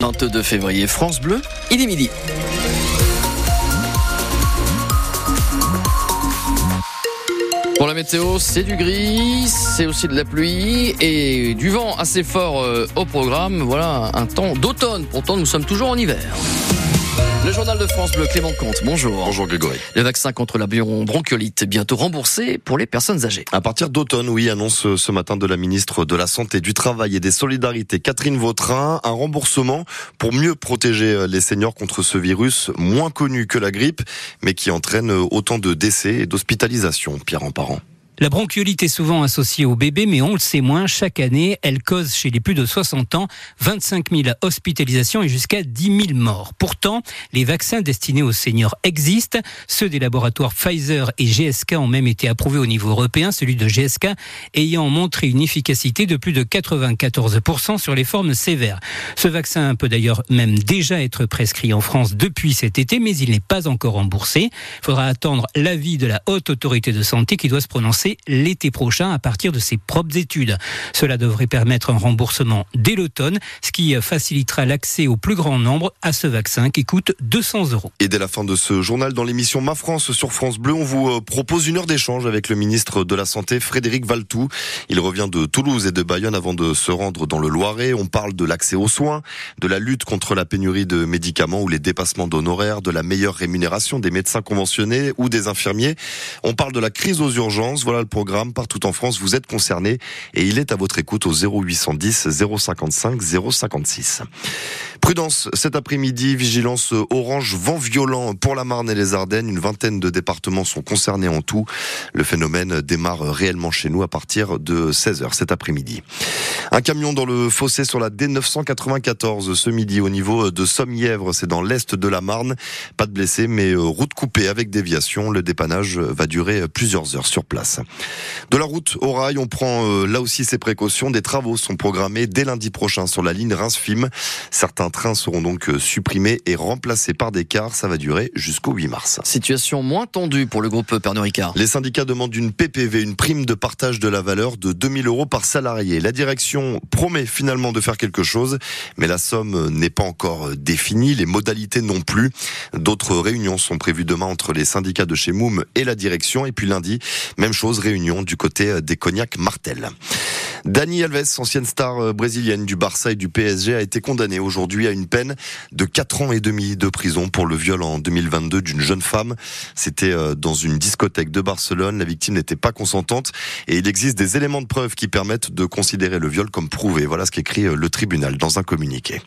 22 février, France Bleu, il est midi. Pour la météo, c'est du gris, c'est aussi de la pluie et du vent assez fort euh, au programme. Voilà un temps d'automne. Pourtant, nous sommes toujours en hiver. Le journal de France Bleu, Clément Comte, bonjour. Bonjour Grégory. Le vaccin contre la bronchiolite bientôt remboursé pour les personnes âgées. À partir d'automne, oui, annonce ce matin de la ministre de la Santé, du Travail et des Solidarités, Catherine Vautrin, un remboursement pour mieux protéger les seniors contre ce virus moins connu que la grippe, mais qui entraîne autant de décès et d'hospitalisation. Pierre en parent. La bronchiolite est souvent associée au bébé, mais on le sait moins. Chaque année, elle cause chez les plus de 60 ans 25 000 hospitalisations et jusqu'à 10 000 morts. Pourtant, les vaccins destinés aux seniors existent. Ceux des laboratoires Pfizer et GSK ont même été approuvés au niveau européen, celui de GSK ayant montré une efficacité de plus de 94% sur les formes sévères. Ce vaccin peut d'ailleurs même déjà être prescrit en France depuis cet été, mais il n'est pas encore remboursé. Il faudra attendre l'avis de la haute autorité de santé qui doit se prononcer l'été prochain à partir de ses propres études. Cela devrait permettre un remboursement dès l'automne, ce qui facilitera l'accès au plus grand nombre à ce vaccin qui coûte 200 euros. Et dès la fin de ce journal, dans l'émission Ma France sur France Bleu, on vous euh, propose une heure d'échange avec le ministre de la Santé, Frédéric Valtou. Il revient de Toulouse et de Bayonne avant de se rendre dans le Loiret. On parle de l'accès aux soins, de la lutte contre la pénurie de médicaments ou les dépassements d'honoraires, de la meilleure rémunération des médecins conventionnés ou des infirmiers. On parle de la crise aux urgences. Voilà le programme. Partout en France, vous êtes concernés et il est à votre écoute au 0810 055 056. Prudence cet après-midi, vigilance orange, vent violent pour la Marne et les Ardennes. Une vingtaine de départements sont concernés en tout. Le phénomène démarre réellement chez nous à partir de 16h cet après-midi. Un camion dans le fossé sur la D994 ce midi au niveau de Somme-Yèvre, c'est dans l'est de la Marne. Pas de blessés, mais route coupée avec déviation. Le dépannage va durer plusieurs heures sur place. De la route au rail, on prend euh, là aussi ses précautions. Des travaux sont programmés dès lundi prochain sur la ligne Reims-Film. Certains trains seront donc euh, supprimés et remplacés par des cars. Ça va durer jusqu'au 8 mars. Situation moins tendue pour le groupe Pernod Ricard. Les syndicats demandent une PPV, une prime de partage de la valeur de 2000 euros par salarié. La direction promet finalement de faire quelque chose, mais la somme n'est pas encore définie, les modalités non plus. D'autres réunions sont prévues demain entre les syndicats de chez Moum et la direction. Et puis lundi, même chose, réunion du côté des Cognac Martel. Dani Alves, ancienne star euh, brésilienne du Barça et du PSG, a été condamnée aujourd'hui à une peine de 4 ans et demi de prison pour le viol en 2022 d'une jeune femme. C'était euh, dans une discothèque de Barcelone. La victime n'était pas consentante et il existe des éléments de preuve qui permettent de considérer le viol comme prouvé. Voilà ce qu'écrit euh, le tribunal dans un communiqué.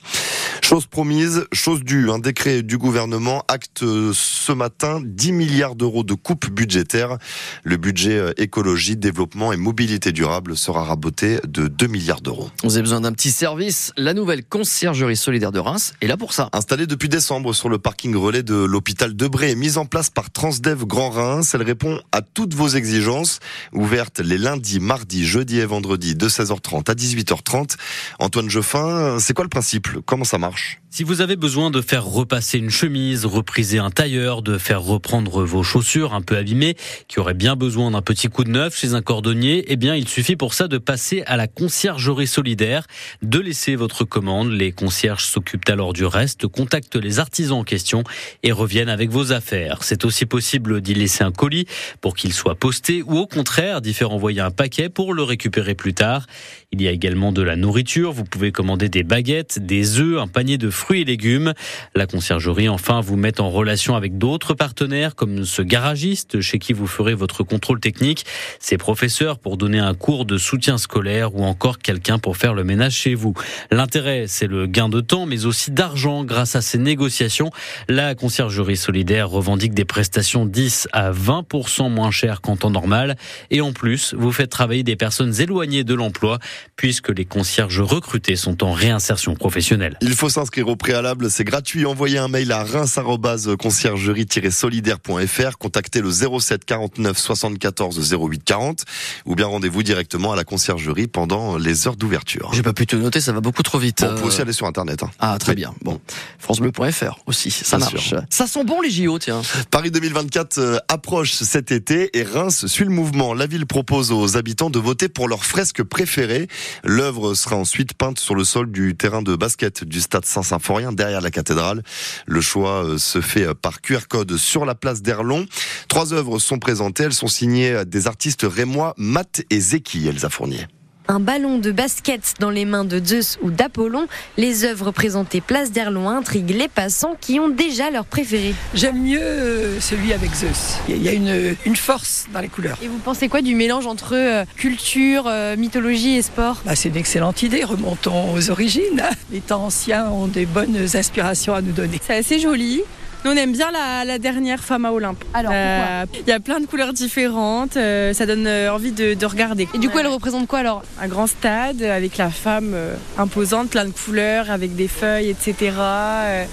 Chose promise, chose due. Un décret du gouvernement acte ce matin 10 milliards d'euros de coupe budgétaire. Le budget écologie, développement et mobilité durable sera raboté de 2 milliards d'euros. Vous avez besoin d'un petit service. La nouvelle conciergerie solidaire de Reims est là pour ça. Installée depuis décembre sur le parking relais de l'hôpital de Bray, mise en place par Transdev Grand Reims, elle répond à toutes vos exigences. Ouverte les lundis, mardis, jeudis et vendredis de 16h30 à 18h30. Antoine Geoffin, c'est quoi le principe? Comment ça marche? Si vous avez besoin de faire repasser une chemise, repriser un tailleur, de faire reprendre vos chaussures un peu abîmées, qui auraient bien besoin d'un petit coup de neuf chez un cordonnier, eh bien, il suffit pour ça de passer à la conciergerie solidaire, de laisser votre commande. Les concierges s'occupent alors du reste, contactent les artisans en question et reviennent avec vos affaires. C'est aussi possible d'y laisser un colis pour qu'il soit posté ou au contraire d'y faire envoyer un paquet pour le récupérer plus tard. Il y a également de la nourriture. Vous pouvez commander des baguettes, des œufs, un panier de fruits et légumes. La conciergerie, enfin, vous met en relation avec d'autres partenaires comme ce garagiste chez qui vous ferez votre contrôle technique, ses professeurs pour donner un cours de soutien scolaire ou encore quelqu'un pour faire le ménage chez vous. L'intérêt, c'est le gain de temps, mais aussi d'argent grâce à ces négociations. La conciergerie solidaire revendique des prestations 10 à 20% moins chères qu'en temps normal. Et en plus, vous faites travailler des personnes éloignées de l'emploi puisque les concierges recrutés sont en réinsertion professionnelle. Il faut s'inscrire au préalable, c'est gratuit. Envoyez un mail à reims-conciergerie-solidaire.fr, contactez le 07 49 74 08 40 ou bien rendez-vous directement à la conciergerie pendant les heures d'ouverture. J'ai pas pu te noter, ça va beaucoup trop vite. Bon, on peut aussi aller sur internet. Hein. Ah, très bien. Bon, francebleu.fr aussi, ça Bien marche. Sûr. Ça sent bon les JO, tiens. Paris 2024 euh, approche cet été et Reims suit le mouvement. La ville propose aux habitants de voter pour leur fresque préférée. L'œuvre sera ensuite peinte sur le sol du terrain de basket du stade Saint-Symphorien derrière la cathédrale. Le choix euh, se fait par QR code sur la place d'Erlon. Trois œuvres sont présentées. Elles sont signées des artistes rémois Matt et Zeki, Elsa Fournier un ballon de basket dans les mains de Zeus ou d'Apollon. Les œuvres présentées place d'Erlon intriguent les passants qui ont déjà leur préféré. J'aime mieux euh, celui avec Zeus. Il y a une, une, force dans les couleurs. Et vous pensez quoi du mélange entre euh, culture, euh, mythologie et sport? Bah, C'est une excellente idée. Remontons aux origines. Les temps anciens ont des bonnes inspirations à nous donner. C'est assez joli. Nous, on aime bien la, dernière femme à Olympe. Alors, euh, Il y a plein de couleurs différentes, euh, ça donne euh, envie de, regarder. Et du coup, elle représente quoi alors Un grand stade avec la femme imposante, plein de couleurs, avec des feuilles, etc.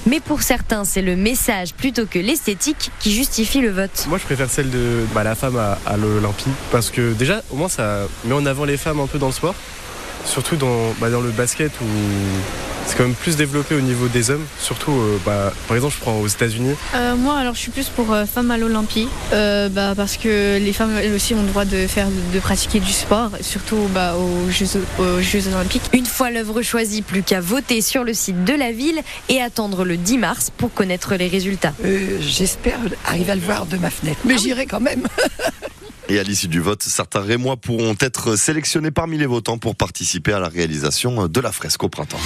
Mais pour certains, c'est le message plutôt que l'esthétique qui justifie le vote. Moi, je préfère celle de bah, la femme à, à l'Olympie parce que déjà, au moins, ça met en avant les femmes un peu dans le sport, surtout dans, bah, dans le basket où c'est quand même plus développé au niveau des hommes, surtout euh, bah, par exemple je prends aux États-Unis. Euh, moi alors je suis plus pour euh, femmes à l'Olympie bah, parce que les femmes elles aussi ont le droit de faire de pratiquer du sport, surtout bah, aux, Jeux, aux Jeux Olympiques. Une fois l'œuvre choisie, plus qu'à voter sur le site de la ville et attendre le 10 mars pour connaître les résultats. J'espère arriver à le voir de ma fenêtre, mais j'irai quand même. Et à l'issue du vote, certains Rémois pourront être sélectionnés parmi les votants pour participer à la réalisation de la fresque au printemps.